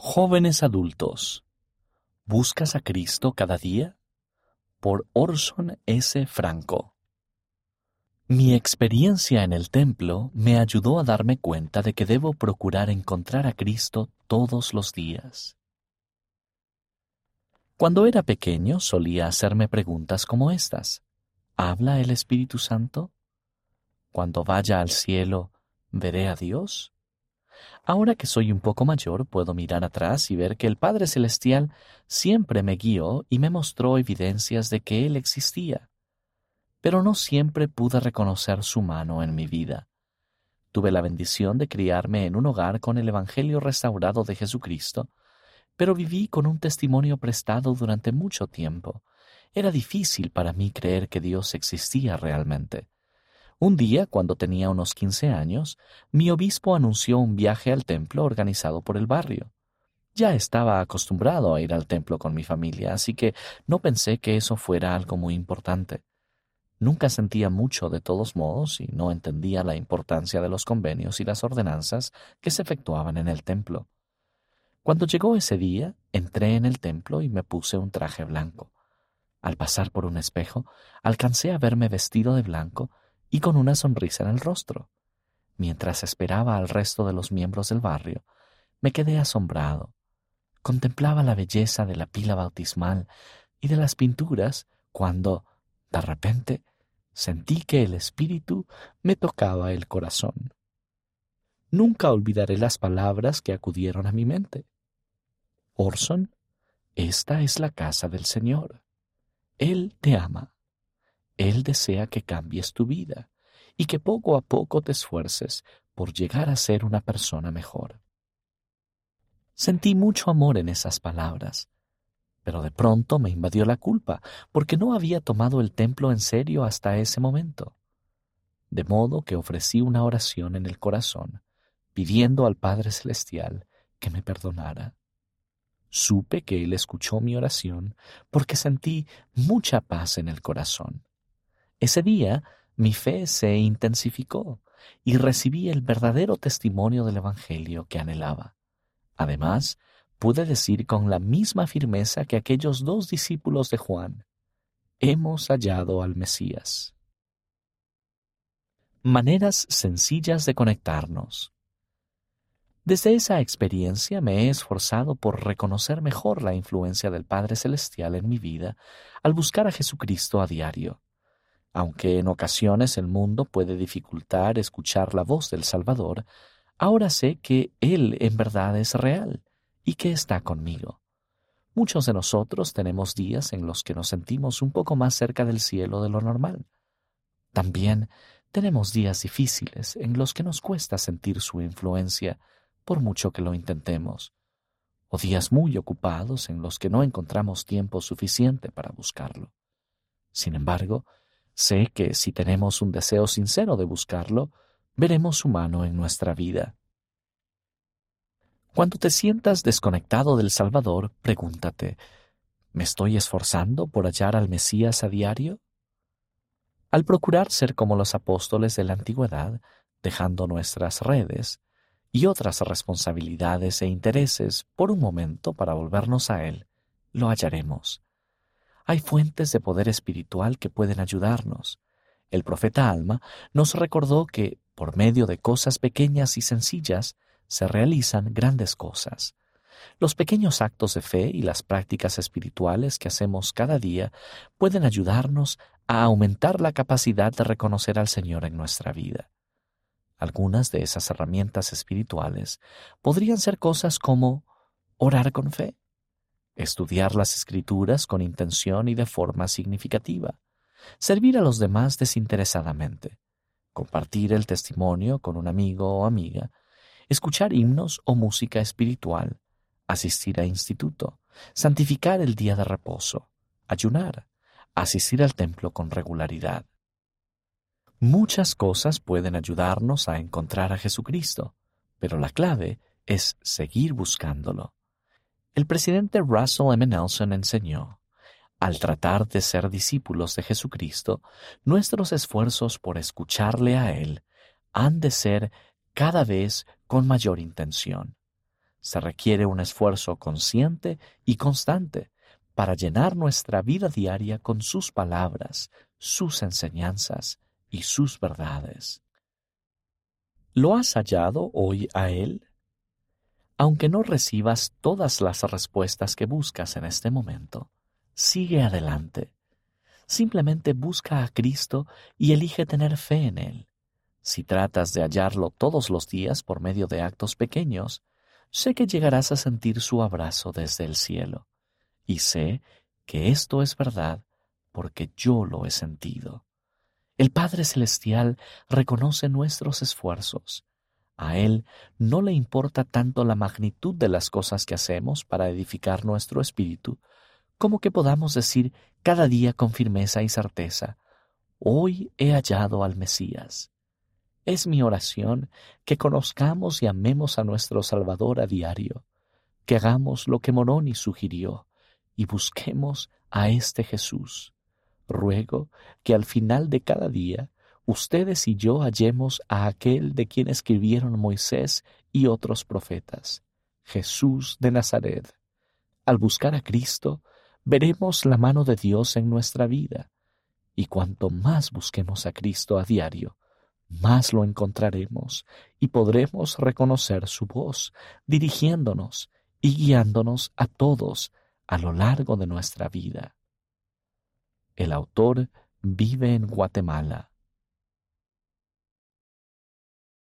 Jóvenes adultos, ¿buscas a Cristo cada día? Por Orson S. Franco. Mi experiencia en el templo me ayudó a darme cuenta de que debo procurar encontrar a Cristo todos los días. Cuando era pequeño solía hacerme preguntas como estas. ¿Habla el Espíritu Santo? Cuando vaya al cielo, ¿veré a Dios? Ahora que soy un poco mayor, puedo mirar atrás y ver que el Padre Celestial siempre me guió y me mostró evidencias de que Él existía. Pero no siempre pude reconocer su mano en mi vida. Tuve la bendición de criarme en un hogar con el Evangelio restaurado de Jesucristo, pero viví con un testimonio prestado durante mucho tiempo. Era difícil para mí creer que Dios existía realmente. Un día, cuando tenía unos quince años, mi obispo anunció un viaje al templo organizado por el barrio. Ya estaba acostumbrado a ir al templo con mi familia, así que no pensé que eso fuera algo muy importante. Nunca sentía mucho de todos modos y no entendía la importancia de los convenios y las ordenanzas que se efectuaban en el templo. Cuando llegó ese día, entré en el templo y me puse un traje blanco. Al pasar por un espejo, alcancé a verme vestido de blanco y con una sonrisa en el rostro. Mientras esperaba al resto de los miembros del barrio, me quedé asombrado. Contemplaba la belleza de la pila bautismal y de las pinturas cuando, de repente, sentí que el espíritu me tocaba el corazón. Nunca olvidaré las palabras que acudieron a mi mente. Orson, esta es la casa del Señor. Él te ama. Él desea que cambies tu vida y que poco a poco te esfuerces por llegar a ser una persona mejor. Sentí mucho amor en esas palabras, pero de pronto me invadió la culpa porque no había tomado el templo en serio hasta ese momento. De modo que ofrecí una oración en el corazón, pidiendo al Padre Celestial que me perdonara. Supe que Él escuchó mi oración porque sentí mucha paz en el corazón. Ese día mi fe se intensificó y recibí el verdadero testimonio del Evangelio que anhelaba. Además, pude decir con la misma firmeza que aquellos dos discípulos de Juan, hemos hallado al Mesías. Maneras sencillas de conectarnos. Desde esa experiencia me he esforzado por reconocer mejor la influencia del Padre Celestial en mi vida al buscar a Jesucristo a diario. Aunque en ocasiones el mundo puede dificultar escuchar la voz del Salvador, ahora sé que Él en verdad es real y que está conmigo. Muchos de nosotros tenemos días en los que nos sentimos un poco más cerca del cielo de lo normal. También tenemos días difíciles en los que nos cuesta sentir su influencia, por mucho que lo intentemos, o días muy ocupados en los que no encontramos tiempo suficiente para buscarlo. Sin embargo, Sé que si tenemos un deseo sincero de buscarlo, veremos su mano en nuestra vida. Cuando te sientas desconectado del Salvador, pregúntate, ¿me estoy esforzando por hallar al Mesías a diario? Al procurar ser como los apóstoles de la antigüedad, dejando nuestras redes y otras responsabilidades e intereses por un momento para volvernos a Él, lo hallaremos. Hay fuentes de poder espiritual que pueden ayudarnos. El profeta Alma nos recordó que, por medio de cosas pequeñas y sencillas, se realizan grandes cosas. Los pequeños actos de fe y las prácticas espirituales que hacemos cada día pueden ayudarnos a aumentar la capacidad de reconocer al Señor en nuestra vida. Algunas de esas herramientas espirituales podrían ser cosas como orar con fe, estudiar las escrituras con intención y de forma significativa, servir a los demás desinteresadamente, compartir el testimonio con un amigo o amiga, escuchar himnos o música espiritual, asistir a instituto, santificar el día de reposo, ayunar, asistir al templo con regularidad. Muchas cosas pueden ayudarnos a encontrar a Jesucristo, pero la clave es seguir buscándolo. El presidente Russell M. Nelson enseñó, al tratar de ser discípulos de Jesucristo, nuestros esfuerzos por escucharle a Él han de ser cada vez con mayor intención. Se requiere un esfuerzo consciente y constante para llenar nuestra vida diaria con sus palabras, sus enseñanzas y sus verdades. ¿Lo has hallado hoy a Él? Aunque no recibas todas las respuestas que buscas en este momento, sigue adelante. Simplemente busca a Cristo y elige tener fe en Él. Si tratas de hallarlo todos los días por medio de actos pequeños, sé que llegarás a sentir su abrazo desde el cielo. Y sé que esto es verdad porque yo lo he sentido. El Padre Celestial reconoce nuestros esfuerzos. A Él no le importa tanto la magnitud de las cosas que hacemos para edificar nuestro espíritu, como que podamos decir cada día con firmeza y certeza, hoy he hallado al Mesías. Es mi oración que conozcamos y amemos a nuestro Salvador a diario, que hagamos lo que Moroni sugirió y busquemos a este Jesús ruego que al final de cada día ustedes y yo hallemos a aquel de quien escribieron Moisés y otros profetas, Jesús de Nazaret. Al buscar a Cristo, veremos la mano de Dios en nuestra vida, y cuanto más busquemos a Cristo a diario, más lo encontraremos y podremos reconocer su voz, dirigiéndonos y guiándonos a todos a lo largo de nuestra vida. El autor vive en Guatemala.